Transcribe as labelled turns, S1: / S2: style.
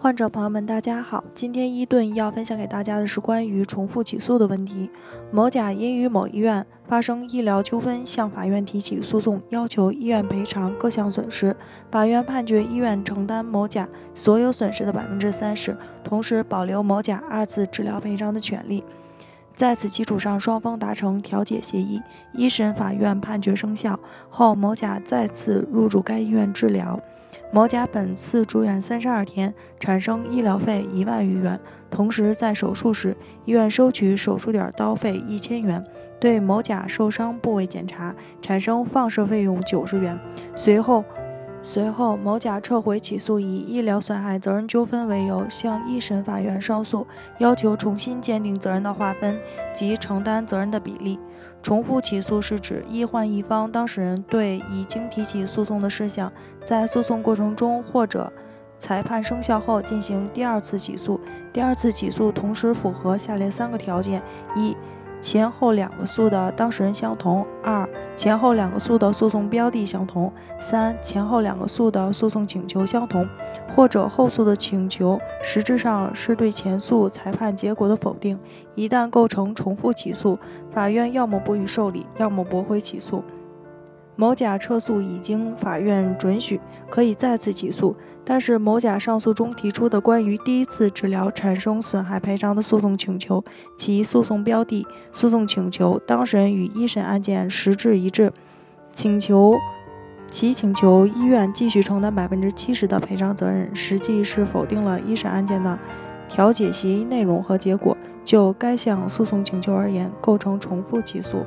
S1: 患者朋友们，大家好，今天伊顿要分享给大家的是关于重复起诉的问题。某甲因与某医院发生医疗纠纷，向法院提起诉讼，要求医院赔偿各项损失。法院判决医院承担某甲所有损失的百分之三十，同时保留某甲二次治疗赔偿的权利。在此基础上，双方达成调解协议。一审法院判决生效后，某甲再次入住该医院治疗。某甲本次住院三十二天，产生医疗费一万余元。同时，在手术时，医院收取手术点刀费一千元，对某甲受伤部位检查产生放射费用九十元。随后，随后，某甲撤回起诉，以医疗损害责任纠纷为由向一审法院上诉，要求重新鉴定责任的划分及承担责任的比例。重复起诉是指医患一方当事人对已经提起诉讼的事项，在诉讼过程中或者裁判生效后进行第二次起诉。第二次起诉同时符合下列三个条件：一、前后两个诉的当事人相同；二、前后两个诉的诉讼标的相同；三、前后两个诉的诉讼请求相同，或者后诉的请求实质上是对前诉裁判结果的否定。一旦构成重复起诉，法院要么不予受理，要么驳回起诉。某甲撤诉已经法院准许，可以再次起诉。但是某甲上诉中提出的关于第一次治疗产生损害赔偿的诉讼请求，其诉讼标的、诉讼请求当事人与一审案件实质一致，请求其请求医院继续承担百分之七十的赔偿责任，实际是否定了一审案件的调解协议内容和结果。就该项诉讼请求而言，构成重复起诉。